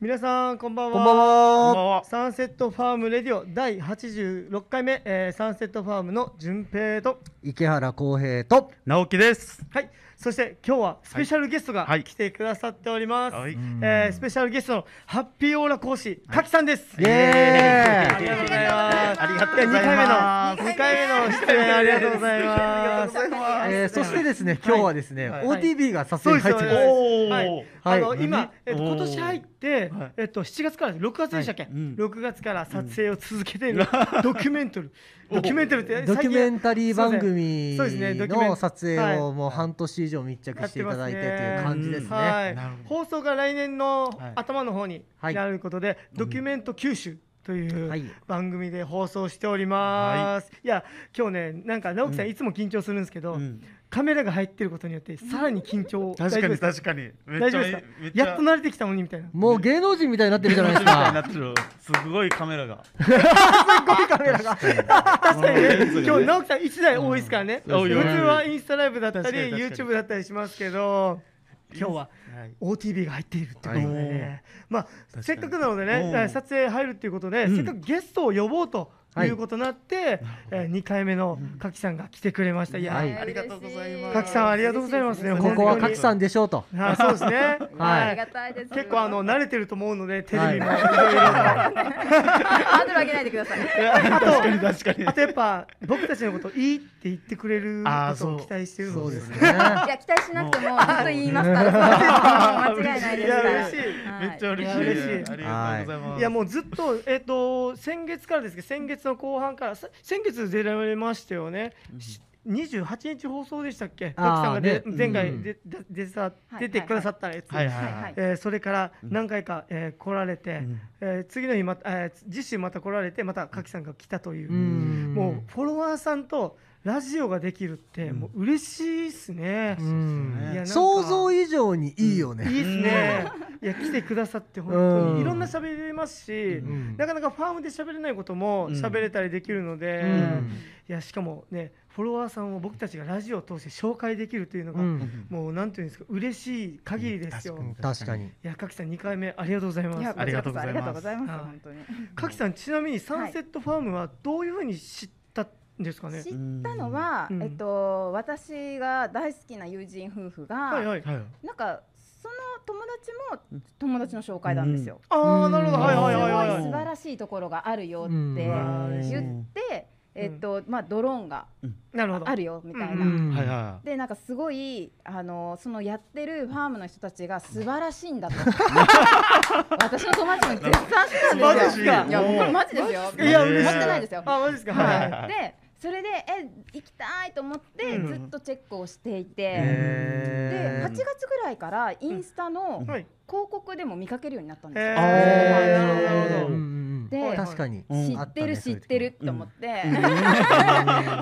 皆さんこんばんは。こんばんは。サンセットファームレディオ第86回目、えー、サンセットファームの順平と池原康平と直樹です。はいそして今日はスペシャルゲストがはい。来てくださっております、はい。えースペシャルゲストのハッピーオーラ講師かきさんです、イエーイ。ありがとうございます。ありがとうございます。2回目の2回目の出演ありがとうございます。えーそしてですね今日はですね、はい。OTB が撮影に入ってます、そうですおー。はい、あの、はい。今、えっと、今年入って、はい。えっと、7月から6月でしたっけ、はい。うん。6月から撮影を続けている、ドキュメンタル。ドキュメンタルってドキュメンタリー番最組の撮影はをもう半年以上密着していただいてという感じですね。はい。なるほ放送が来年のはい。頭の方にはいなることで、ドキュメント九州というはい。番組で放送しております、い、や今日ねなんか直樹さん。いつも緊張するんですけど、うんカメラが入ってることによってさらに緊張。確かに大丈夫です確かに。めっちゃ大丈夫ですか？めっちゃ。やっと慣れてきたのにみたいな。もう芸能人みたいになってるじゃないですか。ってる。すごいカメラが。カメラが。確かに。ね。ね。今日直樹さん一台多いですからね、うん。普通はインスタライブだったり YouTube だったりしますけど今日ははい。OTV が入っているってことで、ね。まあに。せっかくなのでおねー撮影入るっていうことで、うん。せっかくゲストを呼ぼうとい。うことになって、えー、2回目のかきさんが来てくれました、いや、はい。ありがとうござい。ますかきさんありがとうございますね。ここはかきさんでしょうと。はいそうですね。はい。結構あの慣れてると思うのでテレビも、ハードル上げないでください。あと確かに確かに。あとやっぱ僕たちのこといいって言ってくれることをそう。期待してるので。すね。いや期待しなくてもずっと言いますから。間違いないですから。いや嬉しい。はい。めっちゃ嬉しい。いや嬉しい。ありがとうございます。いやもうずっとえっ、と先月からですけど先月の後半からさ先月出られましたよね。し28日放送でしたっけ？あーマキさんがで、ね。前回うんでででさはい出てくださったやつ。それから何回か、えー来られて、ん。えー次の日また、えー次週また来られてまたかきさんが来たという、うん。もうフォロワーさんとラジオができるってもう嬉しいっすね。うんいやなんか想像以上にいいよね。いいっすね。いや来てくださって本当うんにいろんな喋れますし、んなかなかファームで喋れないことも喋れたりできるので、うんいやしかもねフォロワーさんを僕たちがラジオを通して紹介できるというのが、うんもうなんていうんですか嬉しい限りですよ。確かに。やかきさん2回目ありがとうございます。いやありがとうございますありがとうございますはい本当に。かきさんちなみにサンセットファームはどういうふうに知ったんですかね。知ったのはうん。えっと私が大好きな友人夫婦がはいはい。はい。なんかその友達も友達の紹介なんですよ。ああなるほど。はいはいすはいはいごはい。い。素晴らしいところがあるよってうん。言ってえっとまあドローンがなるほど。あるよみたいな。うん。はいはでなんかすごいあのそのやってるファームの人たちが素晴らしいんだと。私の友達も絶賛してマジたんですよ。っすか？いやこれマジですよ。いや嬉しい持ってないですよ。あマジですか？はい。はい。でそれでえ行きたいと思ってうん。ずっとチェックをしていて、で8月ぐらいからインスタのはい。広告でも見かけるようになったんですへよ。ーなるほどなるほどうん。うん。うんで確かに。うん知ってる知ってると思って、うん。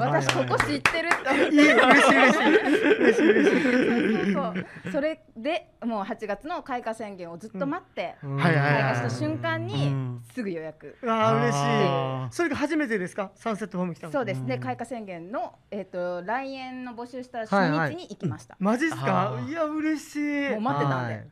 私ここ知ってると思って。いい。嬉しい。嬉しい。嬉しい。嬉しい。そうそれでもう8月の開花宣言をずっと待って、開花した瞬間にうんすぐ予約、ああ嬉しい。それが初めてですか？サンセットファーム来たの。そうですね開花宣言の、えっと来園の募集した初日に行きました、マジっすかい。や嬉しい。もう待ってたんで、はい。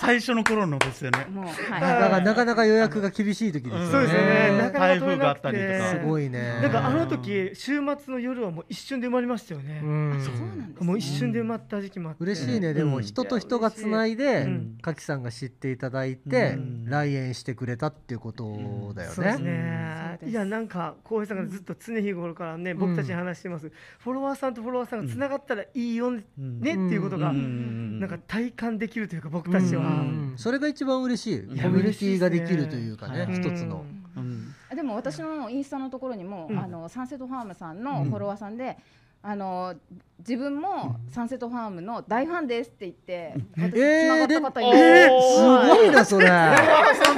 最初の頃のですよね。もうははい。だからなかなか予約が厳しい。時ですよね。そうですよね。なかなか台風取れなくがあったりとて。かすごいね。なんかあの時週末の夜はもう一瞬で埋まりましたよね。うんそうなんですもう一瞬で埋まった時期もあって。嬉しいね、でもうん人と人がつないでうんかきさんが知っていただいて、うん来園してくれたっていうことだよそうですね。ねう。んいやなんか浩平さんがずっと常日頃からね、僕たちに話してます。フォロワーさんとフォロワーさんがつながったらいいよね、うんねっていうことが、うんなんか体感できるというか僕たちは。うんそれが一番嬉しいコミやュニティができるというかね一つの。うんでも私のインスタのところにも、うんあのサンセットファームさんのフォロワーさんで、あの自分もサンセットファームの大ファンですって言って、私えー繋がった方いでます。すごいなそれ。さ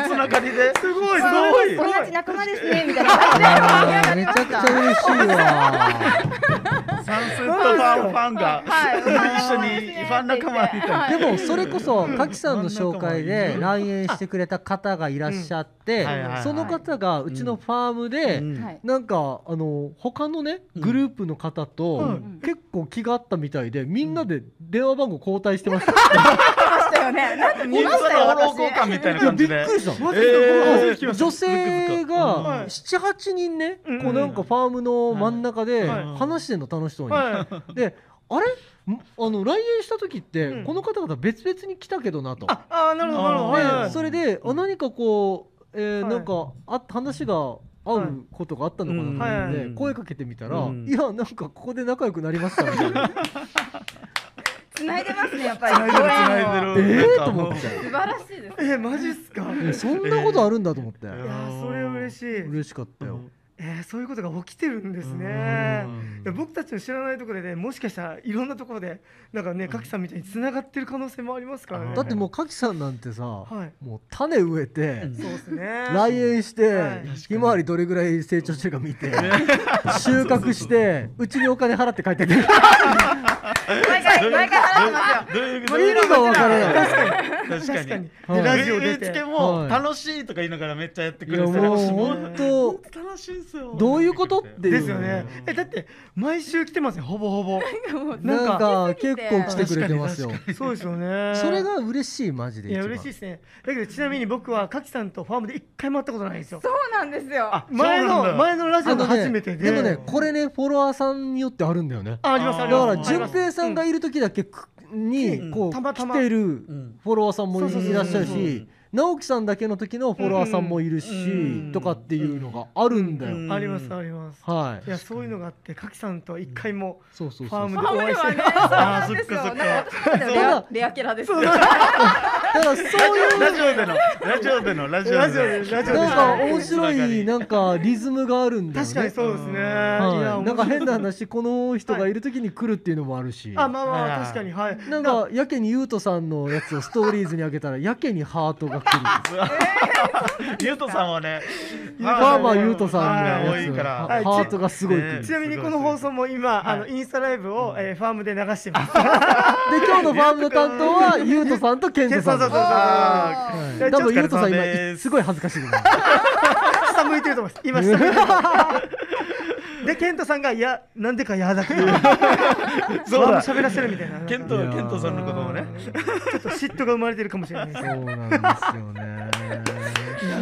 んつながりで。すごいすあごい。同じ仲間ですねみたいなめちゃくちゃ嬉しいわ。サンセットファンファンがはい一緒にファン仲間みたいな。はい。でもそれこそかきさんの紹介で来園してくれた方がいらっしゃってその方がうちのファームでなんかあの他のねうんグループの方とうん。結構気があったみたいでみんなで電話番号交代してました。ししたよね。なんか見ましたよ私。交換みたいな感じで。びっくりした。マジえーで女性がはい。78人ね、うんこうなんかファームの真ん中ではい。話してんの楽しそうに、はい。であれ？んあの来園した時って、うん。この方々別々に来たけどなと。ああなるほどなるほど。それであ何かこう、えーはい。なんかあ話が合うことがあったのかなと思って、声かけてみたら、うん。いやなんかここで仲良くなりましたみたいな 繋いでますねやっぱり。繋いでる繋いでる。えなんかーと思って。素晴らしいです。えマジっすか？えそんなことあるんだと思って、いやーそれ嬉しい。嬉しかったよ、えーそういうことが起きてるんですね。僕たちの知らないところでねもしかしたらいろんなところでなんかねかきさんみたいに繋がってる可能性もありますからね。だってもうかきさんなんてさ、はい。もう種植えて、そうですね。来園して、はい。ひまわりどれぐらい成長してるか見て収穫してうちにお金払って帰ってくる。毎回毎回払ってますよ。意味がわからない。確か確かに。に。はいでラジオ植え出て付けもはい。楽しいとか言いながらめっちゃやってくれていやもうほ本当楽しいどういうことっていう。ですよね。えだって毎週来てますよほぼほぼ。なんか結構来てくれてますよ。そうですよね。それが嬉しいマジでいや嬉しいですね。だけどちなみに僕はかきさんとファームで一回も会ったことないんですよ。そうなんですよ。あ前の前のラジオがあのね初めてで。でもねこれねフォロワーさんによってあるんだよね。あありますあだります。から順平さんがいる時だけくにうん。こう来てるん。フォロワーさんもいそうそうそうらっしゃるし直樹さんだけの時のフォロワーさんもいるしうんとかっていうのがあるんだよ。うんありますあります。はい。いやそういうのがあってかきさんとは一回もそうそうファームそうでお会いしてファームではねそうなんですよ。あーそっかそっか。レアキャラです だからそういうラジオでのラジオでのラジオでのラジオでラジオでなんか面白いなんかリズムがあるんだよね。確かにそうですね。いやはい、なんか変な話この人がいる時に来るっていうのもあるし、あまあまあはい確かにはい。なんかやけにゆうとさんのやつをストーリーズに上げたらやけにハートが来るゆう。とさんはねファーマーゆうとさんのはいやつ。多い。からはい。ハートがすごい来ちなみにこの放送も今あのインスタライブをえーファームで流してます。で今日のファームの担当はゆうとさんとケントさんそうそうそう多分ゆうとさん今すごい恥ずかしい下向い てると思います。今 下向いてるでケントさんがいやなんでか嫌だっていうそうだ喋らせるみたいな。ケントケントさんのこともね。ちょっと嫉妬が生まれてるかもしれないです。そうなんですよね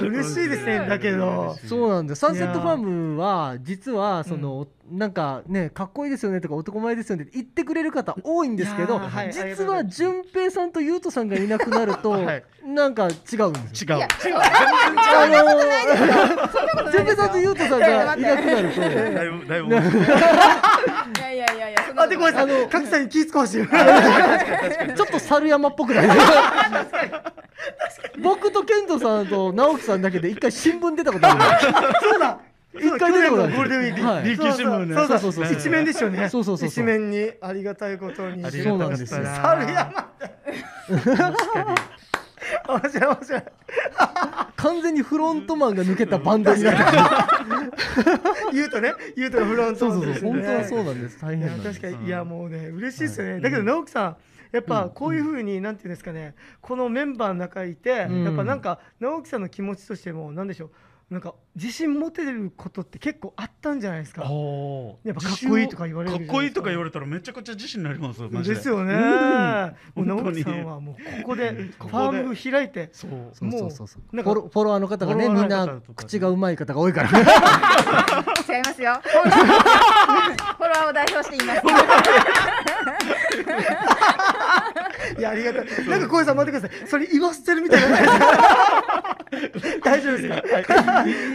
嬉しいですねだけど。そうなんだ。よサンセットファームは実はその、なんかねかっこいいですよねとか男前ですよねって言ってくれる方多いんですけど、はい。実は順平さんと優斗さんがいなくなると、はい。なんか違うんですよ。違う。いやあの順平さんと優斗さんがいなくなると。だいぶだいぶいやいやいやいやそんなあでことない。ごめんなさい。角さんに気使わして。る ちょっと猿山っぽくない僕とケントさんと直樹さんだけで一回新聞出たことある。そうだ。一回出たことある。ゴールデンウィーク。はい。琉球新聞ねそうそうそう。一面ですよね。そうそうそうそう。一面にありがたいことに。そうなんですよ。猿山面白い面白い。完全にフロントマンが抜けたバンドになって 言うとね言うとフロントそうそうそう本当はそううなんです。大変なん確かにいやもうね嬉しいですよね、はい。だけど直樹さんやっぱうん。こういうふうに、なんていうんですかねこのメンバーの中いて、うん。やっぱなんか直樹さんの気持ちとしてもなんでしょうなんか自信持てることって結構あったんじゃないですか。やっぱかっこいいとか言われるか。っこいいとか言われれたらめちゃくちゃ自信になりますよでですよね、うん。もう本当に。直樹さんはもうここで ファーム開いてそう。そうそうそうそうもう。なんかフォロフォロワーの方がねみんな口がうまい方が多いから。違いますよ。フォロワーフォロワーを代表して言いますいやありがたい。なんか小江さん待ってください。それ言わせてるみたいな。大丈夫ですか？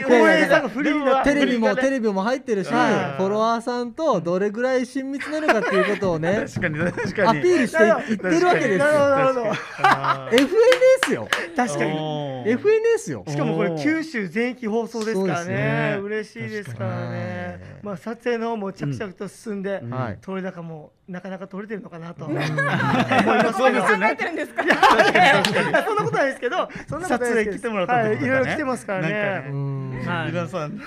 小江さんがフリーになテレビもテレビも入ってるしフはい。ォロワーさんとどれぐらい親密なのかっていうことをね確かに確かに。アピールしていってるわけですなるほどよなるほど。あー FNS よ。確かに。FNS よ。しかもこれ九州全域放送ですからね。ね。嬉しいですからね。に。まあ撮影の方も着々と進んで、撮れ高もなかなか撮れてるのかなと、うん。思いますんですか？いやそんなことないですけどそんなことないですけど。撮影来てもらったはい、いろいろ来てますからね。皆さん。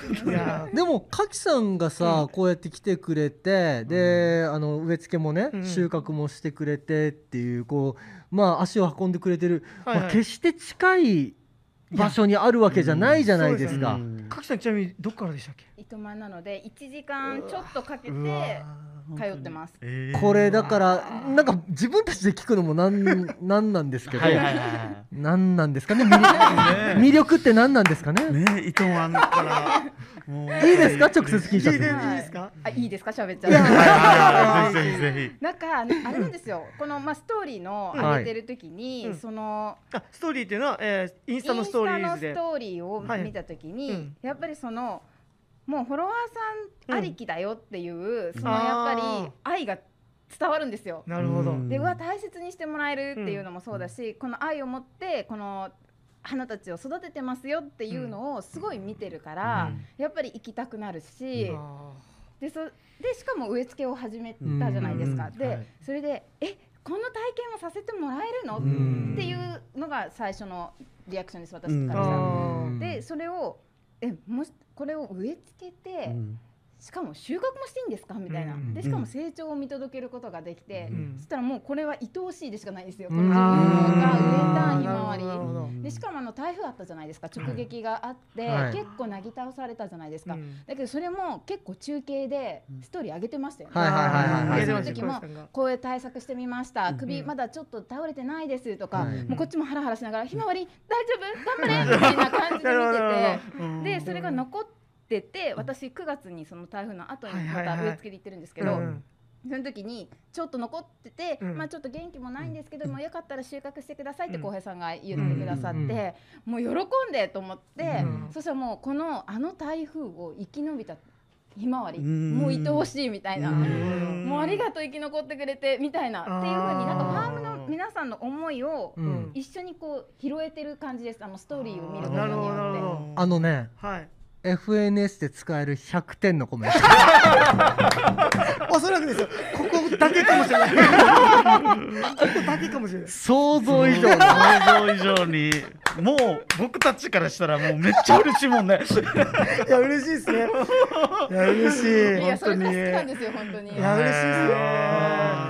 でもかきさんがさ、こうやって来てくれてで、あの植え付けもね、うん。収穫もしてくれてっていうこうまあ足を運んでくれてる、はいはい。まあ、決して近い場所にあるわけじゃないじゃないですか。かきさんちなみにどっからでしたっけ？糸満なので1時間ちょっとかけて通ってます。えー。これだからなんか自分たちで聞くのもなん なんなんですけど、はいはいはなんなんですかね？魅力。魅力ってなんなんですかね？いね糸満からいいですか？直接聞いちゃって。聞いいですか？あ、いいですか？喋っちゃって。ぜひぜひ。ぜなんかあれなんですよ。このまあストーリーの上げてる時に、うん。そのあストーリーっていうのは、えー、インスタのストーリーズで。インスタのストーリーをはい。見た時に、うん。やっぱりそのもうフォロワーさんありきだよっていう、そのやっぱり愛が伝わるんですよ。なるほど、うん。でうわ大切にしてもらえるっていうのもそうだし、この愛を持ってこの花たちを育ててますよっていうのをすごい見てるから、やっぱり行きたくなるし、あでそでしかも植え付けを始めたじゃないですか。で、うん。はい。それでえこの体験もさせてもらえるの、ん。っていうのが最初のリアクションです私うんからしたでそれをえもしこれを植え付けて、しかも収穫もしていいんですか？みたいな、うんでしかも成長を見届けることができて、うんそしたらもうこれは愛おしいでしかないですよ、うんこの自分が植えたひまわりでしかもあの台風あったじゃないですか。直撃があって、はい。結構なぎ倒されたじゃないですか、うん。だけどそれも結構中継でストーリー上げてましたよね、はいはいはいはいはい。でその時もこういう対策してみました。うん首まだちょっと倒れてないですとか、はい。もうこっちもハラハラしながら「ひまわり大丈夫？頑張れ!」みたいな感じで見てて。でそれが残ってて私9月にその台風の後にまた植え付けに行ってるんですけど、うんその時にちょっと残ってて、うん。まあちょっと元気もないんですけども、よかったら収穫してくださいってうん。浩平さんが言ってくださって、うん。もう喜んでと思って、うん。そしたらもうこのあの台風を生き延びたひまわり、うん。もう愛おしいみたいな。うん。もうありがとう生き残ってくれてみたいなっていう風になんかファームの皆さんの思いをうん。一緒にこう拾えてる感じです。あのストーリーを見ることによど。あのねはい FNS で使える100点のコメント。おそらくですよ。ここだけかもしれない。ここだけかもしれない。想像以上。の。想像以上に。もう僕たちからしたらもうめっちゃ嬉しいもんね。いや嬉しいですね。いや嬉しい。いや本当にそれが好きなんですよ本当に。いや嬉しいで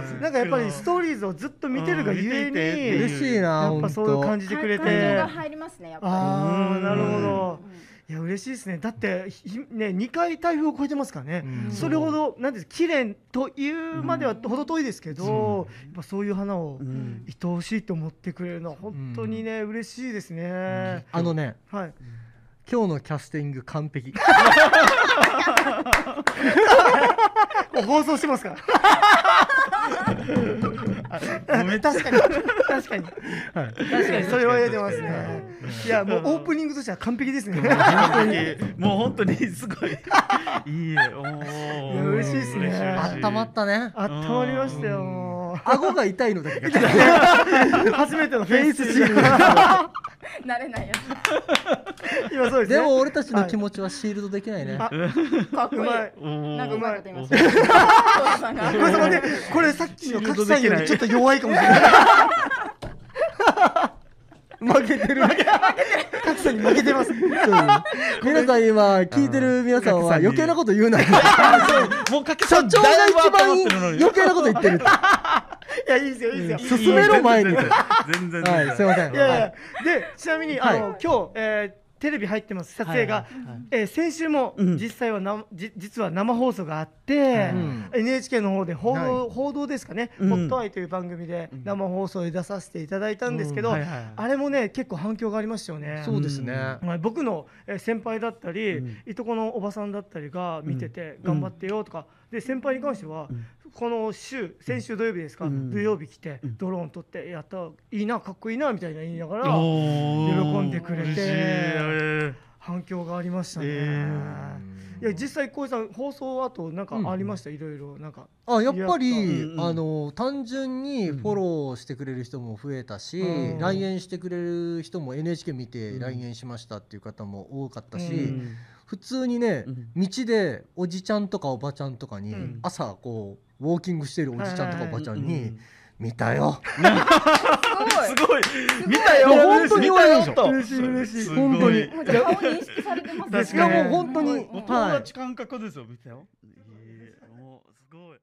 すね。なんかやっぱりストーリーズをずっと見てるがゆえうん。見ていてに嬉しいなやっぱそういう感じ。じてくれて。感情が入りますねやっぱああなるほうど。り、うんいや嬉しいですね。だってひね2回台風を超えてますからね、うん。それほどなんです綺麗というまでは程遠いですけど、やっぱそういう花をうん。愛おしいと思ってくれるのは本当にね、嬉しいですね、あのねはい。今日のキャスティング完璧。放送してますから確かに。確かに。確かに。それは言えてますね。い。やもうオープニングとしては完璧ですね。もう本当に。すごい。いいえおー。いや嬉しいですね。温まったね。あったまりましたよもう。顎が痛いのだけ。が。初めてのフェイスシール慣れないや 今そうですね。でも俺たちの気持ちはシールドできないね。あつかっこいい。うまい。おーなんかうまいこと言いまおしたーさん。がごめんなさいねこれさっきの格さんよりちょっと弱いかもしれない。負けてる。格さんに負けてます。皆さん今聞いてる皆さんは余計なこと言うな。もうかけ社長が一番余計なこと言ってる。いやいいですよいいですよ。進めろ前に。全然はい、すいません。いやいやでちなみにあの、は今日、えーテレビ入ってます撮影が、はいえー先週もうん。実際はな、じ実は生放送があって、うん。NHK の方で報道,、はい。報道ですかね「うん。ホットアイ」という番組で生放送で出させていただいたんですけど、あれもね結構反響がありましたよね。そうですね。はい僕のえー先輩だったり、うん。いとこのおばさんだったりが見てて、うん。頑張ってよとかで先輩に関しては、ん。この週先週土曜日ですか、うん。土曜日来て、うん。ドローン撮ってやったいいなかっこいいなみたいな言いながら喜んでくれて反響がありましたね。えいや実際小井さん放送後なんかありました、いろいろなんか。あやっぱりうんうん。あの単純にフォローしてくれる人も増えたし、うん。来園してくれる人も NHK 見て来園しましたっていう方も多かったし、うん。普通にね、うん。道でおじちゃんとかおばちゃんとかに、うん。朝こうウォーキングしてるおじちゃんとかおばちゃんにうん「見たよすごい。見たよ。いや本当に言われるでしょ見たよ。と嬉しい嬉しい。本当に。顔認識されてますもう本当に友達感覚ですよ見たよ。えーもうすごい。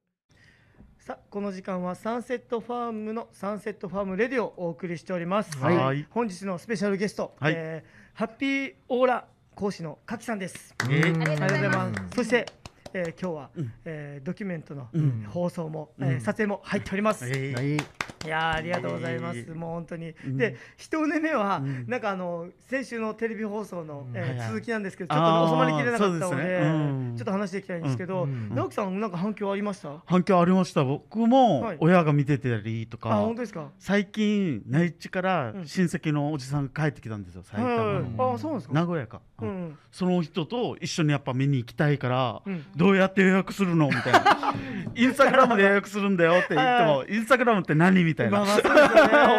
さこの時間はサンセットファームのサンセットファームレディオをお送りしております。はい。はい。本日のスペシャルゲスト、はい。えーハッピーオーラ講師のかきさんです。ありがとうございます。す。そして、えー今日は、うん。えードキュメントの、うん。放送も、うん。えー撮影も入っております。えーはい。いやーありがとうございます。もう本当に。うん。で一目目は、うん。なんかあの先週のテレビ放送の、えー続きなんですけど、ちょっとね収まりきれなかったのでね。うん。ちょっと話していきたいんですけど、うん。うん。直樹さんなんか反響ありました？反響ありました。僕もはい。親が見てたりとあか、本当ですか？最近内地からうん。親戚のおじさんが帰ってきたんですよ埼はいはいはい。玉の。あそうなんですか？名古屋か、うんうん。その人と一緒にやっぱ見に行きたいから、うんどうやって予約するの？みたいな。インスタグラムで予約するんだよって言ってもインスタグラムって何？みたいな、まあ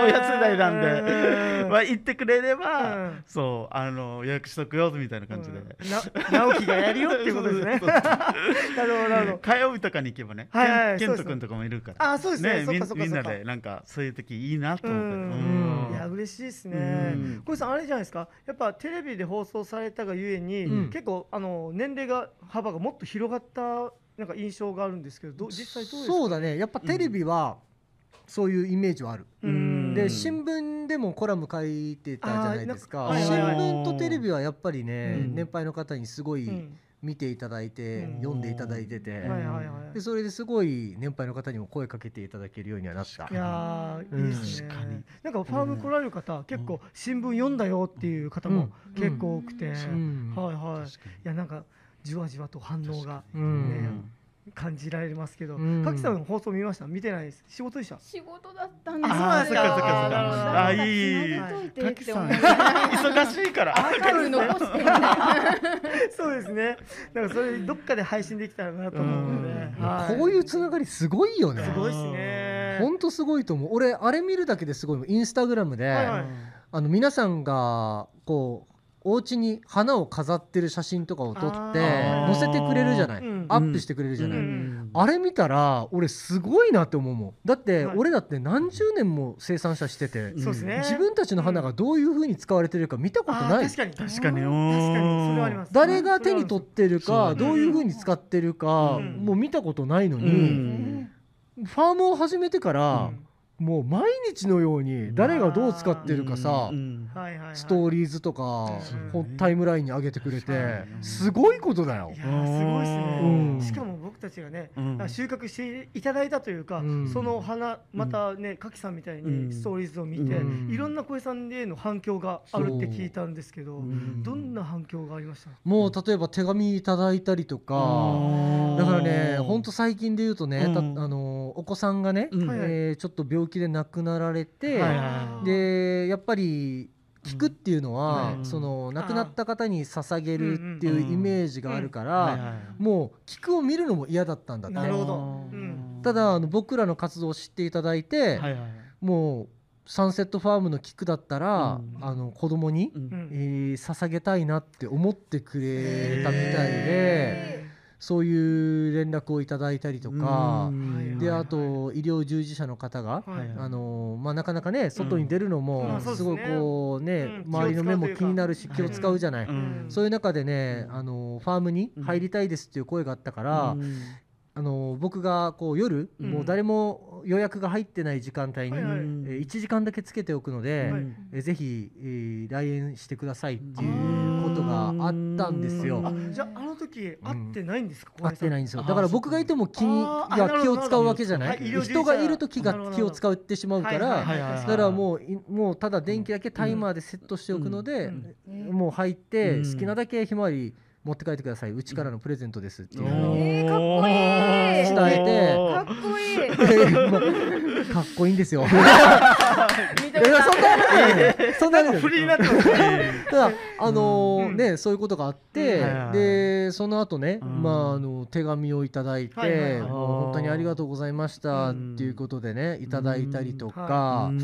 親世 代なんで、うん。まあ、言ってくれれば、うん。そうあの予約しとくよみたいな感じで、直樹がやるよっていうことですね。なるほどなるほど。火曜日とかに行けばね、はいはいそうですねケンケント君とかもいるから。あそうですね。みんなでなんかそういう時いいなと思って、や嬉しいですうねん。小石さんあれじゃないですか？やっぱテレビで放送されたがゆえに、うん。結構あの年齢が幅がもっと広がったなんか印象があるんですけど、実際どうですか？そうだね。やっぱテレビはそういうイメージはある、うん。で新聞でもコラム書いてたじゃないですか。新聞とテレビはやっぱりね、うん。年配の方にすごいうん見ていただいて、うん。読んでいただいてて、はいはいはい。で。それですごい年配の方にも声かけていただけるようにはなった。いやーうん。いいですね。確かに。なんかファーム来られる方、結構新聞読んだよっていう方もうん。結構多くて、うん。はいはい。いやなんかじわじわと反応がうん。ね感じられますけど、うん。かきさんの放送見ました？見てないです。仕事でした？仕事だったんです。よあーそっかそっかそっか。あーいいかつなげとい。てって滝さん忙しいから。アーカイブ残してみたい。な そうですね。なんかそれどっかで配信できたらなと思うので、うん。はい。こういうつながりすごいよね。すごいですね。ほんとすごいと思う。俺あれ見るだけですごいインスタグラムで、はいはい。あの皆さんがこうお家に花を飾ってる写真とかを撮って載せてくれるじゃない、うんアップしてくれるじゃない、うん。あれ見たら俺すごいなって思うもん。だってはい。俺だって何十年も生産者してて、そうですね。自分たちの花がどういう風に使われてるか見たことない。確かに。確かに。確かに。それはあります。誰が手に取ってるかどういう風に使ってるかうん。もう見たことないのうに、んファームを始めてからうんもう毎日のように誰がどう使ってるかさ。ストーリーズとかタイムラインに上げてくれてうんすごいことだよ。い。やーすごいですうん。ね。しかも僕たちがね、うん。収穫していただいたというか、うん。その花またね、かきさんみたいうん。にストーリーズを見て、うん。いろんな声さんへの反響があるって聞いたんですけど、う。んどんな反響がありました？もう例えば手紙いただいたりとかだからねほんと最近で言うとねあのお子さんがねえーちょっと病気で亡くなられてはいはでやっぱり聞くっていうのは、うん。その亡くなった方に捧げるっていうイメージがあるから、もう聞くを見るのも嫌だったんだってなるほど。ううん。ただあの僕らの活動を知っていただいて、はいはいもうサンセットファームの菊だったら、うん。あの子供に、うん。うんえー捧げたいなって思ってくれたみたいでへそういう連絡をいただいたりとか。うん。ではいあと医療従事者の方が、はいあのまあ、なかなかね外に出るのうん。もすごいこうねうん。周りの目も気になるし気を使うじゃない、うん。そういう中でねうん。あのファームに入りたいですっていう声があったから、うんあの僕がこう夜、うん。もう誰も予約が入ってない時間帯に、はいはい。えー1時間だけつけておくので、はい。えーぜひ、えー来園してくださいっていうことがあったんですよ。あじゃああの時会ってないんですか？合ってないんですよ。だから僕がいても気にいや気を使うわけじゃない、はい人がいる時がなるほど。気を使ってしまうから、はいだからもういもうただ電気だけタイマーでセットしておくので、うん。もう入ってうん。好きなだけひまわり持って帰ってください。うちからのプレゼントですっていうのをえーかっこいい。伝えて。かっこいい。まあかっこいいんですよ。そんなことないねそんなことなってますね。ただあのーうん。ねそういうことがあって、でその後ね、うん。まああの手紙をいただいて、はいはいはい。もう本当にありがとうございましたっうんていうことでねいただいたりとか、うん。は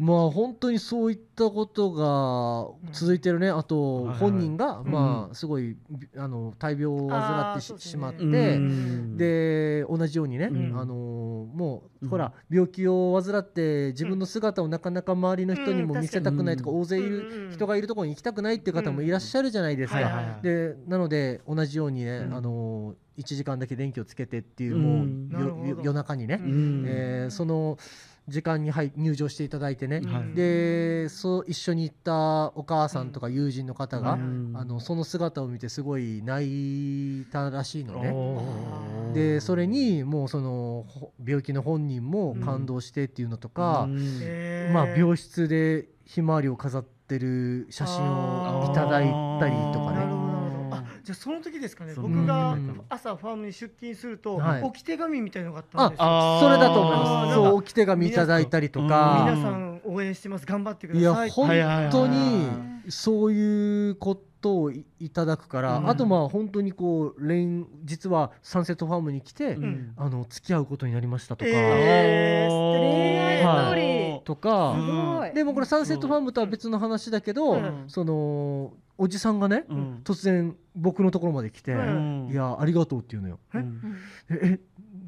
まあ本当にそういったことが続いてるね。あと本人が、ん。まあすごいあの大病を患ってし,、まって、うん。で同じようにね、うん。あのもう、うんほら病気を患って自分の姿をなかなか周りの人にも見せたくないとか、うん大勢いる人がいるところに行きたくないっていう方もいらっしゃるじゃないですか。でなので同じようにね、うん。あの1時間だけ電気をつけてっていう、うん。もう夜中にね、うん。えーその時間に入入場していただいてね、はい。でそう一緒に行ったお母さんとか友人の方が、うん。あのその姿を見てすごい泣いたらしいのね。でそれにもうそのほ病気の本人も感動してっていうのとか、うん。えーまあ、病室でひまわりを飾ってる写真をいただいたりとかねじゃあその時ですかね僕がうん。朝ファームに出勤すると、はい。置き手紙みたいのがあったんあですよ。それだと思います。そう置き手紙いただいたりと皆か皆さん応援してます。頑張ってくいやださい。本はい。はいはい。当にそういうことをいいただくから、うん。あとまあ本当にこう恋実はサンセットファームに来て、うん。あの付き合うことになりましたとか、えー恋愛ストーリー。とか、うんすごい。でもこれサンセットファームとは別の話だけど、うん。そのおじさんがね、うん。突然僕のところまで来て「うん。いやありがとう」って言うのよ。うん。え？え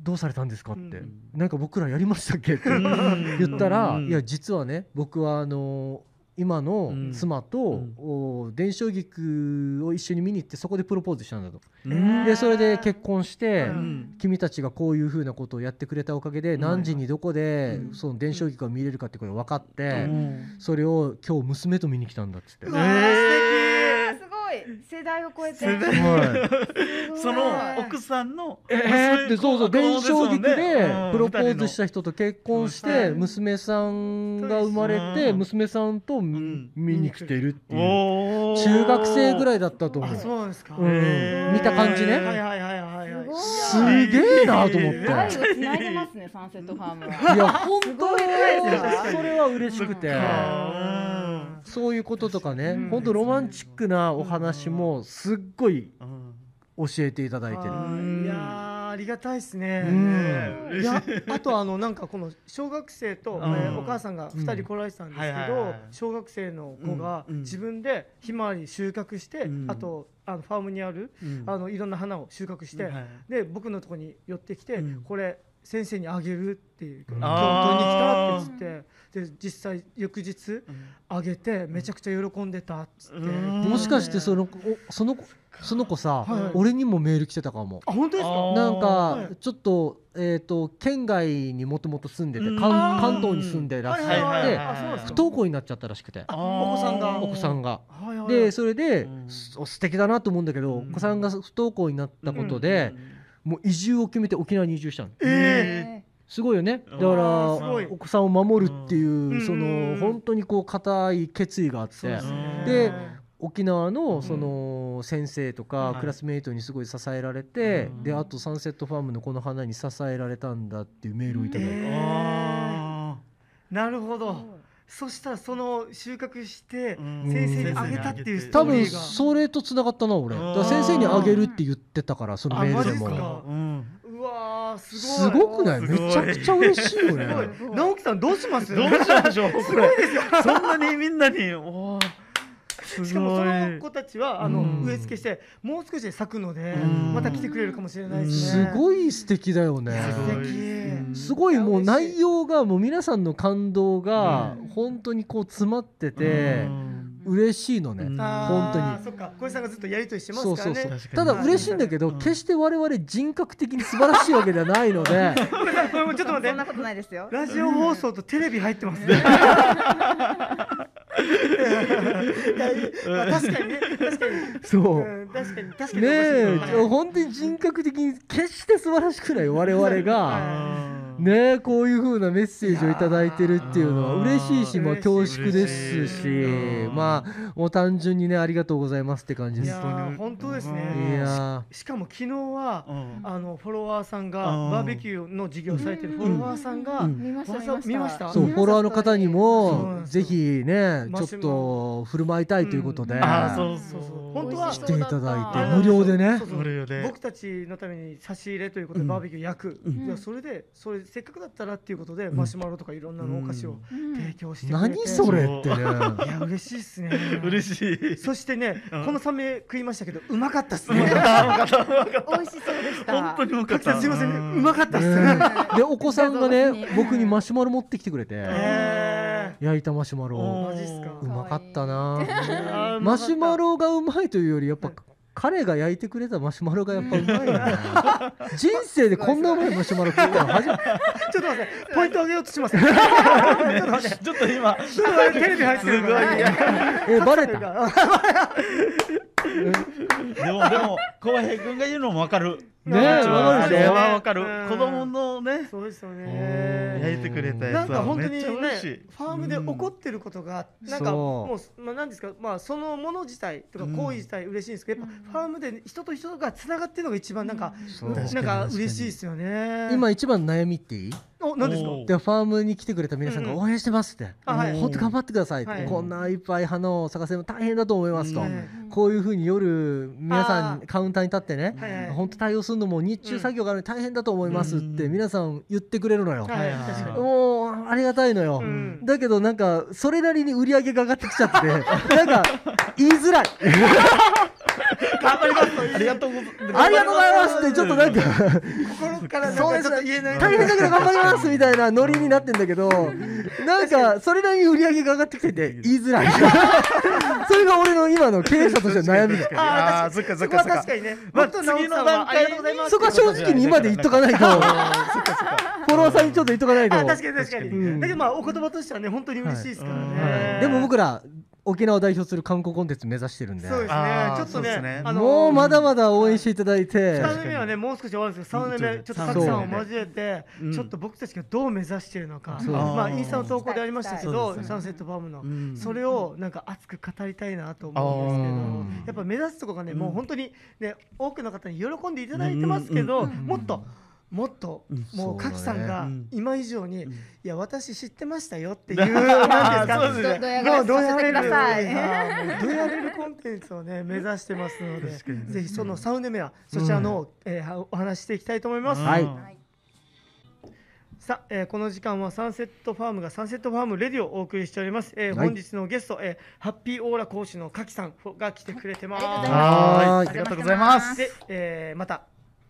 どうされたんですかって、うん。なんか僕らやりましたっけ？ってうん。言ったら、うん。いや実はね僕はあの今の妻と、うん。お伝承劇を一緒に見に行ってそこでプロポーズしたんだと。うん。でそれで結婚して、うん。君たちがこういうふうなことをやってくれたおかげで、ん。何時にどこで、うん。その伝承劇を見れるかってことが分かって、うん。それを今日娘と見に来たんだっつって。い世代を超えて。その奥さんのえー、ってそうそう伝承劇でプロポーズしした人と結婚しはいて娘さんが生まれてうん。娘さんとん。見に来てるっていう。中学生ぐらいだったと思あう。そうですか、見た感じね。はいはいはいはいはい。すごいすげえなと思って。愛をつないでますねサンセットファームは。いや本当にそれは嬉しくてそういうこととかね。うん本当ロマンチックなお話もすっごいうん。教えていただいてる。い。やーありがたいですね、うん。いや あとあのなんかこの小学生と、うん。えーお母さんが2人来られてたんですけど小学生の子が自分でひまわり収穫して、うん。あとあのファームにあるうん。あのいろんな花を収穫して、はいで僕のところに寄ってきて、うん。これ先生にあげるっていううん今日取りに来たって言ってで実際翌日うん。あげてめちゃくちゃ喜んでたっつって、うん。もしかしてそのその子その子さはい。俺にもメール来てたかも。あ本当ですか？なんはい。かちょっと,、えー、と県外にもともと住んでてうん。関関東に住んでらっしはいはいはいゃって不登校になっちゃったらしくて。お子さんが。お子さんが。はいはいはいでそれで、うん。そ素敵だなと思うんだけど、うん。お子さんが不登校になったことで、もう移住を決めて沖縄に移住したの。えすごいよね。だかうらお子さんを守るっていう、うん。その本当にこう固い決意があって、ですね。で沖縄のその先生とかはい。クラスメイトにすごい支えられて、うん。であとサンセットファームのこの花に支えられたんだっていうメールをいただいて、えーあなるほど。そしたらその収穫してうん。先生にあげたっていうス多分それとつながったな俺。先生にあげるって言ってたからそのメールでもすすごい。ごくない？すごいめちゃくちゃ嬉しいよすねごい。直樹さんどうします？どうしましょう？これ。そんなにみんなに。おしかもその子たちはあのうん植え付けしてもう少しで咲くのでうん。また来てくれるかもしれないですね。すごい素敵だよね。素すごいもう内容がもう皆さんの感動がうん。本当にこう詰まっててうん嬉しいのね。うん。あ本当に。ーそっか。小石さんがずっとやりとりしてますそうからね。そうそう確かに。ただ嬉しいんだけどうん。決して我々人格的に素晴らしいわけではないので。これもちょっと待って。そんなことないですよ。ラジオ放送とテレビ入ってますね。まあ確かにね、確かに。そう。うん確かに、確かに。ねえ本当に人格的に決して素晴らしくない我々が。はねえこういう風なメッセージをいただいてるっていうのは嬉しいしまあ恐縮です嬉しまあもう単純にねありがとうございますって感じです。ー本当ですいね。やしかも昨日はうん。あのフォロワーさんがうん。バーベキューの事業されてるフォロワーさんがうん。見ましたわざ見ました。ーそうフォロワーの方にそうもぜひねちょっと振る舞いたいということで。うん。あーそうそうそうそう。本当は来ていただいあて無料でね。そうそう無料で。僕たちのために差し入れということでバーベキュー焼く、それでそれせっかくだったらっていうことで、マシュマロとかいろんなのお菓子をうん。提供してくれて、何それってね。いや嬉しいっすね。嬉しい。そしてね、うん。このサメ食いましたけどうまかったっすね。美味しそうでした。本当に向かかきったすいませんねん。うまかったっすね、ね でお子さんがねうん僕にマシュマロ持ってきてくれてえ焼いたマシュマロ。おーマジっすか。うまかったなーマシュマロがうまいというよりやっぱ彼が焼いてくれたマシュマロがやっぱうまいよね。人生でこんなうまいマシュマロ食ったの初めて。ちょっと待ってポイント上げようとしますちょっと待ってちょっと今テレビ入ってるすごいえバレた？でもでも浩平君が言うのもわかるねえ気持ちはわかるでしょ？あれはわかる。うん。子供のね。そうですよ焼ねいてくれたなんかやつは本当にねめっちゃ美味しい。ファームで起こってることが、なんかもう、まあ、なんですか、まあ、そのもの自体とかうん行為自体嬉しいんですけど、やっぱファームで人と人がつながってるのが一番なんか、なんか嬉しいですよね。今一番の悩みっていい？お、何ですか？でファームに来てくれた皆さんがうんうん応援してますって、あはい。本当頑張ってくださいって、はい。こんないっぱい花を咲かせるの大変だと思いますと、うん。こういうふうに夜皆さあんカウンターに立ってね、はいはい。本当対応するのも日中作業があるのに大変だと思いますってうん。皆さん言ってくれるのよ。もうありがたいのよ、うん。だけどなんかそれなりに売り上げが上がってきちゃって。なんか言いづらい頑張ります。とありがとうございます。ありがとうございますってちょっとなんか心からなんそうですかちょっと言えない。大変だけど頑張りますみたいなノリになってんだけどなんかそれなりに売り上げが上がってきてて言いづらい。それが俺の今の経営者としての悩み。だあーあーそっかそそこはっかそっか確かにね。まあ次の段階そこは正直に今で言っとかないとフォロワーさんにちょっと言っとかないと。あ確かに確かに、うん。だけどまあお言葉としてはね本当に嬉しいですからね、はいでも僕ら沖縄を代表する観光コンテンツ目指してるんで。そうですね。ちょっとねね。あのもうまだまだ応援していただいて。3年目はねもう少し終わる。んですけど3年目ちょっとたくさんを交えてうん。ちょっと僕たちがどう目指しているのか、そう。まあインスタの投稿でありましたけそうですね。どサンセットファームの、うん。それをなんか熱く語りたいなと思うんですけどやっぱ目指すとこがね、うん。もう本当にね多くの方に喜んでいただいてますけど、うん。もっともっとうんもうそうだね。柿さんがうん。今以上に、うん。いや私知ってましたよっていう なんですかそうですね。どやがらせさせてください。もうどやれるコンテンツをね 目指してますのでぜひそのサウンド目はそちらのを、えお話ししていきたいと思います、さあ、えーこの時間はサンセットファームがサンセットファームレディをお送りしております、えーはい。本日のゲスト、えーハッピーオーラ講師の柿さんが来てくれてます。ありがとうございます。はい。ありがとうございます。で、えーまた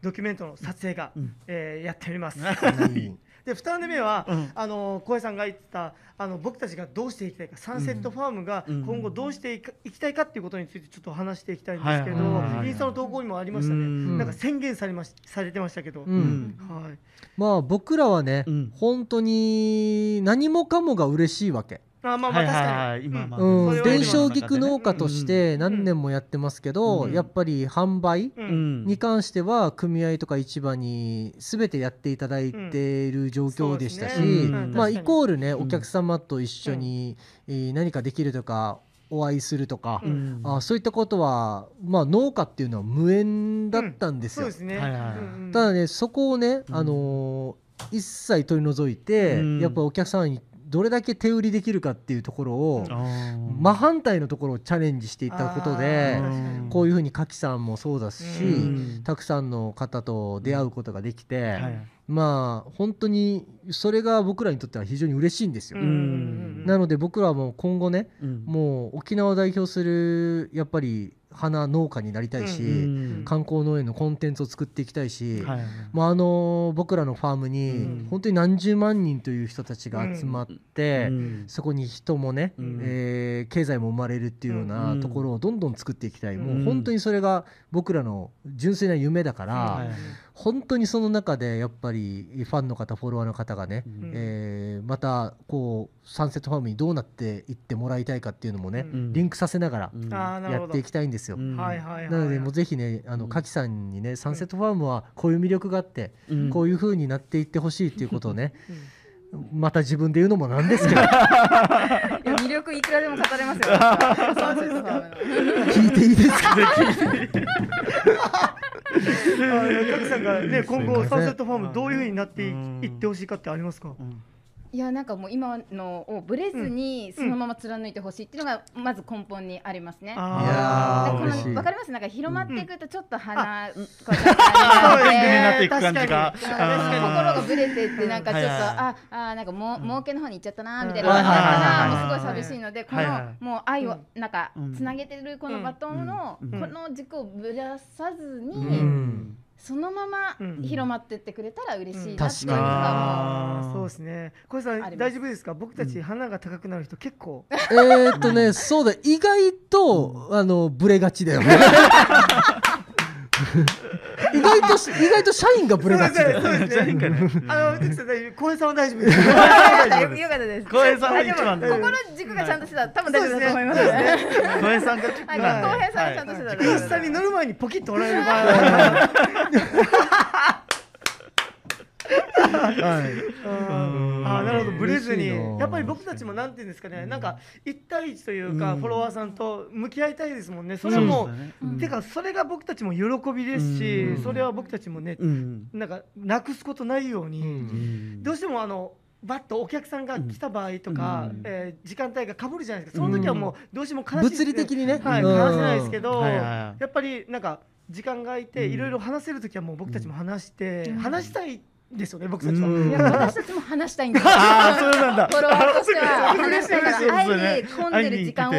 ドキュメントの撮影が、うん。えーやっております。う んで2人目は、うん。あの小江さんが言ってたあの僕たちがどうしていきたいかサンセットファームがうん。今後どうしていかいきたいかっていうことについてちょっと話していきたいんですけど、はい。はい。はい。はいインスタの投稿にもありましたね、うん。なんか宣言されましされてましたけど、うん。はい、まあ僕らはね、うん。本当に何もかもが嬉しいわけ、あまあまあ確かに、はい今まあうん。それは伝承菊農家として何年もやってますけど、うん。やっぱり販売に関しては組合とか市場に全てやっていただいている状況でしたし、そうですねうん。まあ、イコールねうん。お客様と一緒に、えー何かできるとかお会いするとか、うん。あそういったことは、まあ、農家っていうのは無縁だったんですよ。そうですね、はいはいうんうんただねそこをね、うん。あのー一切取り除いて、うん。やっぱお客さんにどれだけ手売りできるかっていうところを、真反対のところをチャレンジしていったことでこういうふうに柿さんもそうだし、うん。たくさんの方と出会うことができて、はい。まあ本当にそれが僕らにとっては非常に嬉しいんですよ。なので僕らはもう今後ねうん。もう沖縄を代表するやっぱり花農家になりたいし、うん観光農園のコンテンツを作っていきたいし、はいまあ、あの僕らのファームにうん。本当に何十万人という人たちが集まって、うん。そこに人もね、うん。えー経済も生まれるっていうよううなん。ところをどんどん作っていきたい、うん。もう本当にそれが僕らの純粋な夢だから、はい。本当にその中でやっぱりファンの方フォロワーの方がね、うん。えーまたこうサンセットファームにどうなっていってもらいたいかっていうのもね、うん。リンクさせながらやっていきたいんですよ。うん。なのでもうぜひねあのうん。柿さんにねサンセットファームはこういう魅力があって、うん。こういう風になっていってほしいっていうことをねまた自分で言うのもなんですけど。いや魅力いくらでも語れますよ。聞いていいですか？あいや柿さんがね今後サンセットファームどういうふうになっていってほしいかってありますか？うんいやなんかもう今のをブレずにそのまま貫いてほしいっていうのがまず根本にありますね。あー。いやー嬉しい。わかります？なんか広まっていくとちょっと鼻、こうそうですになってねいく感じが。確かに心確かにがブレてってなんかちょっと、はいはい。ああなんかもう儲けの方に行っちゃったなみたいうんなはいはいはいがはい。もうすごい寂しいのでこのもう愛をうん。なんかうん。つなげてるこのバトンのうん。この軸をぶらさずうにんそのままうん。広まってってくれたら嬉しいなっていうの確かに。がそうですね。小井さん大丈夫ですか？僕たち鼻が高くなる人結構。えーっとねそうだ。意外とあのブレがちだよね。意 外と 意外と社員がブレがちですじゃあいいんかね。あの徳さん大丈夫小井さんは 大丈夫です。よかったです。浩平さんは一番あでも心軸がちゃんとしてたら多分大丈夫だと思います。小平さんがちょっと浩平さんがちゃんとしてたインスタに乗る前にポキッと笑える場合あーなるほど。ブレずに。やっぱり僕たちもなんていうんですかね。なんか一対一というかうん。フォロワーさんと向き合いたいですもんね。それはもそうですね。うてかそれが僕たちも喜びですしうん。それは僕たちもねうん。なんかなくすことないよううにん。どうしてもあのバッとお客さんが来た場合とか、うん。えー時間帯がかぶるじゃないですか。その時はもうどうしても悲しい物理的にね。はい、うん。話せないですけど、はいはいはい。やっぱりなんか時間が空いてうん。いろいろ話せる時はもう僕たちも話して、うん。話したいですよね僕たちは。うん。いや私たちも話したいんですよ。ああそうなんだ。フォロワーとしては話したいからあえて混んでる時間を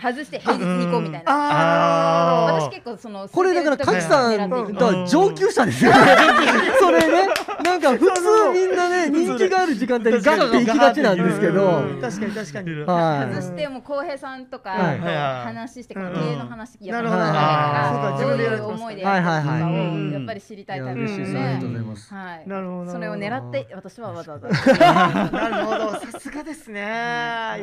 外して平日に行こうみたいな。あー。私結構そのこれだから柿さん狙っていくだから上級者ですよね。それねなんか普通みんなね人気がある時間帯にガッて行きがちなんですけど。うん確かに確かに。は外しても浩平さんとか話して経営の話やっぱりなるほど。はいそうか自どういう思いでやってるのはいはいかはい。をやっぱり知りたいタイプですです。ありがとうございね。ます。はい。なるほど。それを狙って私はわざわざ。なるほど。さすがですね。い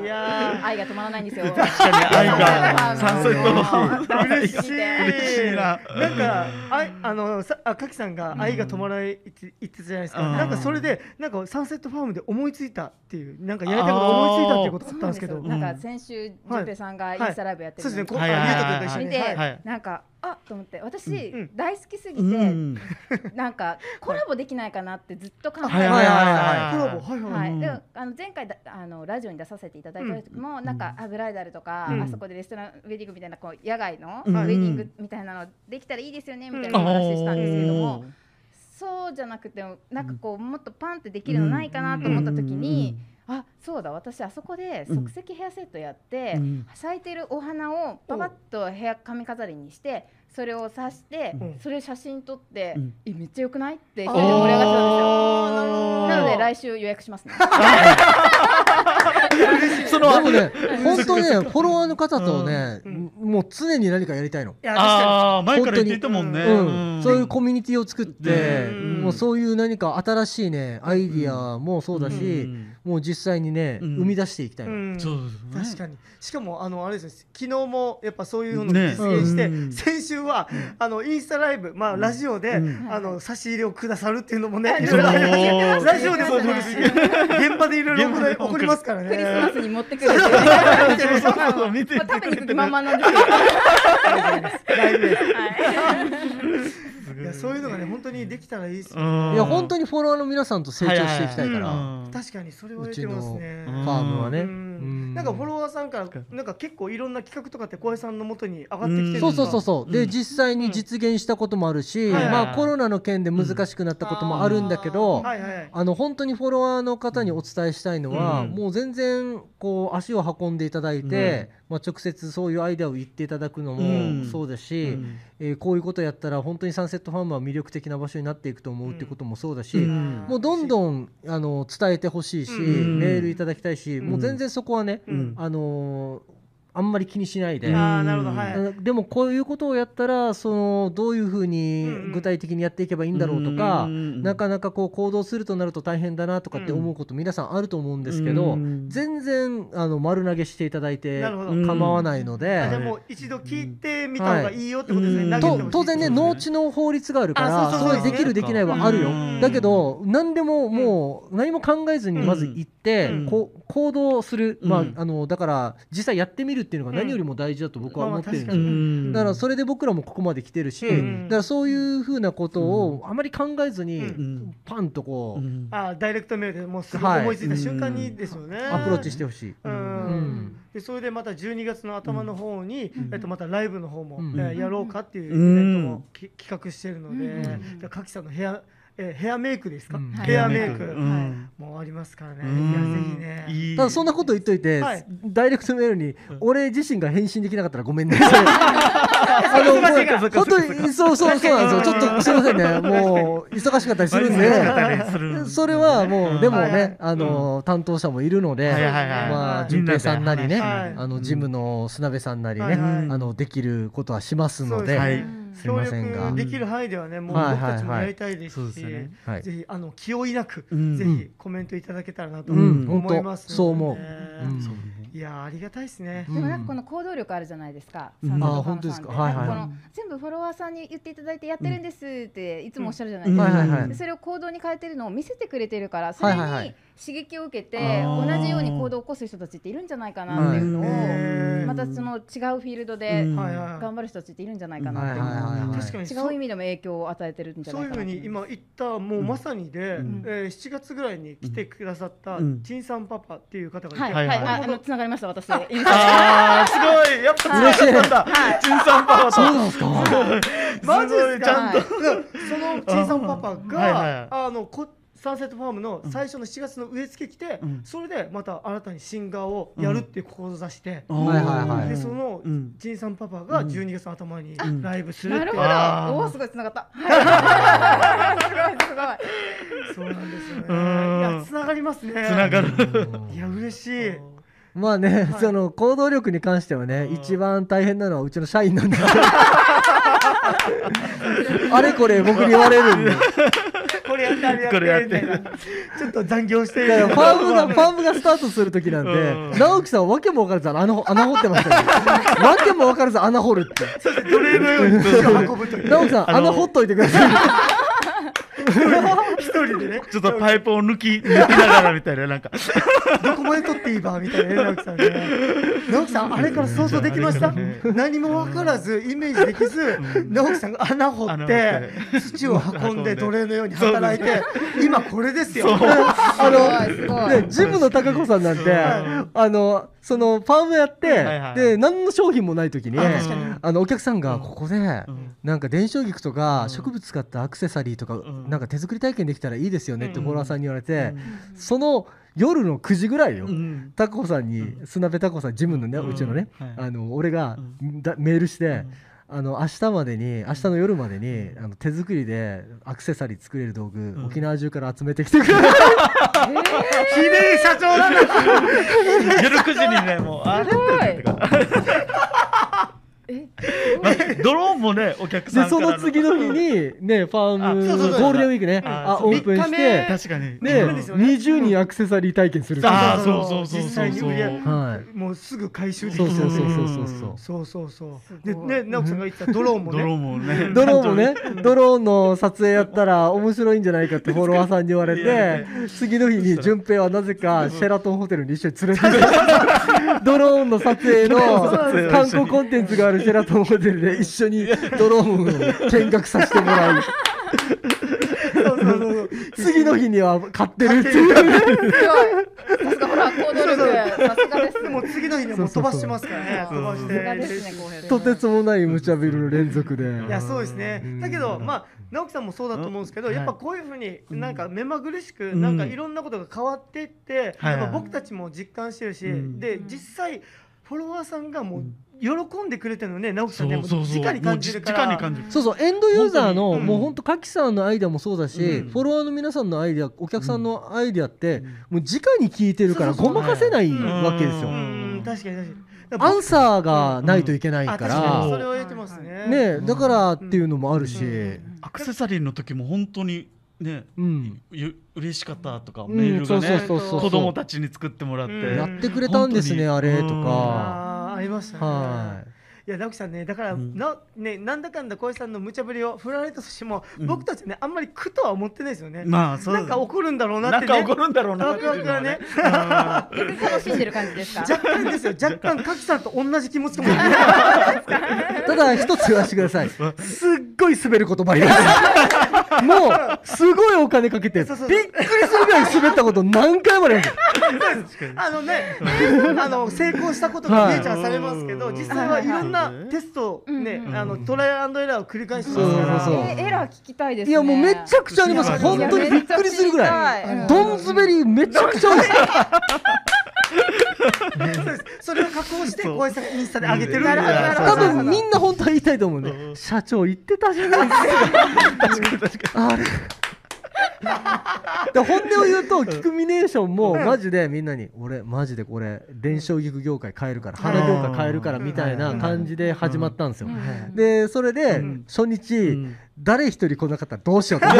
やー。愛が止まらないんですよ。確かに。愛が。サンセットの嬉しい。嬉しいな。なんか、あい、あの、さ、あ、かきさんが愛が止まらないって言ってたじゃないですか。うん。なんか、それで、なんか、サンセットファームで思いついたっていう、なんか、やりたいこと思いついたっていうことだったんですけど。なんですよ。なんか先週ジュンペさんがインスタライブやってるのそうですね、こう、はい。はい。見て、はいはい。なんかあと思って私、うん。大好きすぎて、うん。なんかコラボできないかなってずっと考えてて、はい。はい。はい。はい。コラボ、はい。はい。はい、うん。であの前回だあのラジオに出させていただいた時も、なんかあブライダルとか、うん。あそこでレストランウェディングみたいなこう野外の、うん。ウェディングみたいなのできたらいいですよねみたいな話したんですけども、そうじゃなくてもなんかこうもっとパンってできるのないかなと思った時に、あそうだ私あそこで即席ヘアセットやって、うん。咲いてるお花をパパッと部屋髪飾りにしてそれを刺して、うん。それ写真撮って、うん。えめっちゃ良くないって一人で盛り上がってたんですよ。なので来週予約しますね。そのでもね本当ねフォロワーの方とねうん。もう常に何かやりたいの。ああ前から言っていたもんね。うん、そういうコミュニティを作って、うん。もうそういう何か新しいねアイディアもそうだし、うんもう実際にね、うん。生み出していきたいうん。そうですね。確かに。しかもあのあれですね昨日もやっぱそういうのがね。実現して、うん。先週は、あのインスタライブまあラジオで、うん。あの差し入れをくださるっていうのもね、ラジオでも起こるし 現場でいろいろ起こりますからね。クリスマスに持ってくる。っていう。そう。そう。そう。見てまあ食べに行く気満々なんですけど。ライブではそういうのがね本当にできたらいいですよ、うん。いや本当にフォロワーの皆さんと成長していきたいから、はいはいうん。確かにそれは言ってますね。うちのファームはね、なんかフォロワーさんからなんか結構いろんな企画とかって小林さんのもとに上がってきてるんですか？そうそうそうそう、でうん。実際に実現したこともあるし、まあコロナの件で難しくなったこともあるんだけど、はいはいあの本当にフォロワーの方にお伝えしたいのは、うん。もう全然こう足を運んでいただいて、まあ、直接そういうアイデアを言っていただくのうん。もそうだし、うん。えーこういうことやったら本当にサンセットファームは魅力的な場所になっていくと思うってこともそうだし、うん。もうどんどんあの伝えてほしいし、うん。メールいただきたいし、んもう全然そこはね、うん。あのーあんまり気にしないで。ああなるほどはい、うん。でもこういうことをやったらそのどういうふうにうんうん。具体的にやっていけばいいんだろうとか、うんなかなかこう行動するとなると大変だなとかって思うこと皆さんあると思うんですけど、うん。全然あの丸投げしていただいて構わないので、あじゃあもう一度聞いてみた方がいいよってことですね、はい。と当然ね。農地の法律があるからあそれできるできないはあるよ。うんだけど何でももう何も考えずにまず行って、うん。こう行動する、まあうんあのだから実際やってみるっていうのが何よりも大事だと僕は思ってるんですよ、うんだからそれで僕らもここまで来てるし、うんだからそういうふうなことをあまり考えずに、うん。パンとこう、うん。あダイレクトメールでもうすぐはい思いついた瞬間にですよね、アプローチしてほしい。うん。うん。でそれでまた12月の頭の方に、えっと、またライブの方も、うん。えーやろうかっていうイベントもき、企画してるので、うん。でかきさんのヘア、えーヘアメイクですか、うん。ヘアメイク、うん。もありますからね、うん。いやぜひね。いい。ただそんなこと言っといて、はい。ダイレクトメールに、俺自身が返信できなかったらごめんね。あの、もう本当に、そうそうそうなんですよ。ちょっとすみませんね。もう、忙しかったりするんで、る。それはもう、でもね、あの、担当者もいるので、まあ、はい。淳平さんなりね、はいあの、ジムの砂部さんなりね、あの、できることはしますので、すはい。すいませんが。協力できる範囲ではね、もうはい僕たちもやりたいですし、ぜひあの気負いなく、うん。ぜひコメントいただけたらなとうん。思いますそう思ういやーありがたいですね。うん。でもなんかこの行動力あるじゃないですか。うん。あ本当ですか？はいはい。この全部フォロワーさんに言っていただいてやってるんですっていつもおっしゃるじゃないですか。それを行動に変えてるのを見せてくれてるからそれに刺激を受けて同じように行動を起こす人たちっているんじゃないかなっていうのを、はい。またその違うフィールドで頑張る人たちっているんじゃないかなっていうはいは違う意味でも影響を与えてるんじゃそうないいうかなとふうに今言ったもうまさにで、うん。えー7月ぐらいに来てくださったうん。陳さんパパっていう方がいて、はい。はい。はい。はいああの繋がりました私。あーすごい。やっぱ嬉しいんだ。チンさんパパと。そうなんですか。マジですか？ちゃんと。その陳さんパパが、はいはいあのこサンセットファームの最初の7月の植え付け来て、うん。それでまた新たにシンガーをやるっていう志して、はいはいはい。でそのうん。陳さんパパが12月の頭にん。ライブするっていう、なるほど。おおすごい繋がった。はい。すごいすごい。そうなんですよね。うん。いやつながりますね。つながる。いや嬉しい。まあね、はい。その行動力に関してはね、うん。一番大変なのはうちの社員なんですよ。あれこれ僕に言われるんで。これやってあれやってこれやってみたいな ちょっと残業してだからファームが、ファームがスタートするときなんでう、ん直樹さんわけも分からず穴ほ穴掘ってましたよ。わけも分からず穴掘るって。そして奴隷のように土を運ぶという直樹さん、あの穴掘っといてください。一人でね。ちょっとパイプを抜き抜きながらみたいななんか。どこまで取っていいばみたいなね直樹さんね。直樹さんあれから想像できました、ね何も分からずイメージできず、直樹さんが穴掘って。土を運んで奴隷のように働いて今これですよ。あの、ね、ジムの高子さんなんて、あの、そのファームやって、はいはいで、何の商品もないときに、あのお客さんがここで、ん。なんか伝承菊とかうん。植物使ったアクセサリーとか、ん。なんか手作り体験できたらいいですよねってうん。フォロワーさんに言われて、その夜の9時ぐらいよ、うん。タコさんに、砂部タコさんジムのね、ううんちのね、はい。あの俺が、だメールして、あの明日までに明日の夜までに、あの手作りでアクセサリー作れる道具、沖縄中から集めてきてくれ綺麗社長な。んだ夜9時にねもうあれ ドローンもねお客さでそんからの。次の日にねファームあそうそうそう。ゴールデンウィークねああオープンして確かに。ね。20人アクセサリー体験するあーそそううそうそうそう。実際にはいもうすぐ回収できる。そうそうそうそうそう。そうそうそう。でね直樹さんが言ってたドローンもドローねンもね。ドローンもね ドローンの撮影やったら面白いんじゃないかって フォロワーさんに言われて次の日に順平はなぜかシェラトンホテルに一緒に連れて行ってドローンの撮影の観光コンテンツがあるシェラトンホテルで一緒にドローンを見学させてもらう。そうそうそう次の日には買ってるっていう。すごい。さすがほら行動力さすがです。でも次の日にはもう飛ばして。ますからねとてつもない無茶ビルの連続で。いやそうですね。うんだけどまあ直樹さんもそうだと思うんですけどうん。やっぱこういうふうになんか目まぐるしくうん。なんかいろんなことが変わっていってやっぱ僕たちも実感してるしうん。で実際フォロワーさんがもう喜んでくれてるのね直樹さんね。そうそう直に感じるから。そうそう。エンドユーザーのもう本当カキさんのアイデアもそうだし、うん。フォロワーの皆さんのアイデアお客さんのアイデアって、もう直に聞いてるからごまかせないうんわけですよ、うん。確かに確かに。アンサーがないといけないから、それは言ってますね。ねだからっていうのもあるし、うん。アクセサリーの時も本当にねうん。ゆ嬉しかったとかうん。メールがねそうそうそうそう子供たちに作ってもらって。うん。やってくれたんですね、あれとか、ありましたね。はい。いや直樹さんねだから、うん。なねなんだかんだ小石さんの無茶ぶりを振られたとしても、うん。僕たちねあんまり苦とは思ってないですよね、まあそうなんか怒るんだろうなってね。なんか起こるんだろうなワクっていうのはワクがね楽しんでる感じですか？若干ですよ。若干柿さんと同じ気持ちかも。ただ一つ言わせてください。すっごい滑ることもあります。もうすごいお金かけてびっくりそうするぐらい滑ったこと何回もあります。あのね、あの成功したことがフィーチャーされますけど、はい実際はいろんなテストをね、うんあのトライアンドエラーを繰り返してますから。エラー聞きたいですね。いやもうめちゃくちゃあります。本当にびっくりするぐらい。ドン滑りめちゃくちゃ多いです。それを加工して、小江さんがインスタで上げてる多ど分みんな本当は言いたいと思うんで社長言ってたじゃないですか。あれで本音を言うとキクミネーションもマジでみんなに俺マジでこれ伝承菊業界変えるから花業界変えるからみたいな感じで始まったんですよ。うん。でそれでん。初日、うん誰一人来なかったらどうしようって本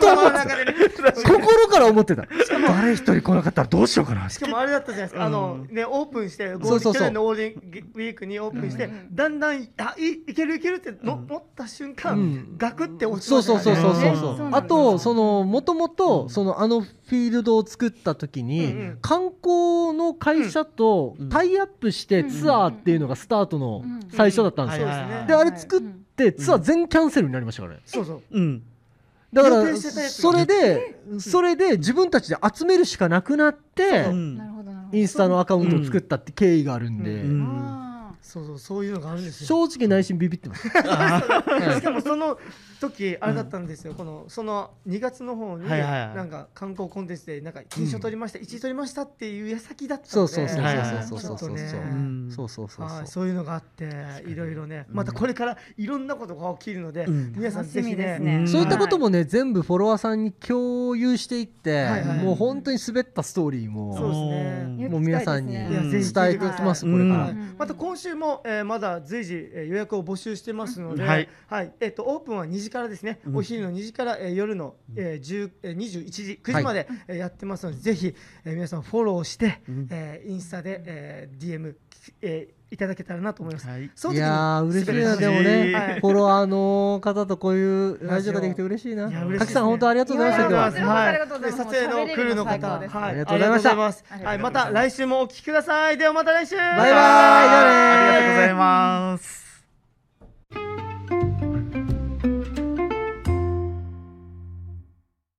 当思ってた。心から思ってた。誰一人来なかったらどうしようかな。しかもあれだったじゃないですか、あのねオープンして、ゴールそうそうそう去年のオーデンウィークにオープンして、うん。だんだんあいいけるいけるっての、思った瞬間、うん。ガクって落ちそうそうそうそう。そうあとそのもともとそのあのフィールドを作った時に、うんうん。観光の会社とうん。タイアップしてツアーっていうのがスタートの最初だったんですよ、ですねであれ作ってツアー全キャンセルになりましたからね。そうそう。うん。だからそれでそれで自分たちで集めるしかなくなってうん。なるほどなるほど。インスタのアカウントを作ったって経緯があるんで、うん。あそうそうそういうのがあるんですよ。正直内心ビビってます。しかもその時あれだったんですよ、このその2月の方になんか観光コンテストでなんか金賞取りました、1位取りましたっていう矢先だったそうそうそうそう。そうそうそうちょっとねうん。そうそうそうそう。はい、そういうのがあっていろいろね。またこれからいろんなことが起きるので、うん。皆さんぜひね。そういったこともね、全部フォロワーさんに共有していって、はいはいもう本当に滑ったストーリーも、そうですね。もう皆さんに伝えていきます、うん。これから。はいまた今週も、えーまだ随時、えー予約を募集してますので、うんははい。い。えっとオープンは2時からですね、うん。お昼の2時から、えー夜の、えー10えー21時9時まで、えーやってますのでぜひ、えー皆さんフォローして、うん。えーインスタで、えー DM、えーいただけたらなと思います。はいいやー嬉しいなでもね、はいフォロワーの方とこういうラジオができて嬉しいないや嬉しいですね滝さん本当ありがとうございましたはい撮影のクルーの方、はい、ありがとうございましたはい、また来週もお聞きください。ではまた来週。バイバイありがとうございます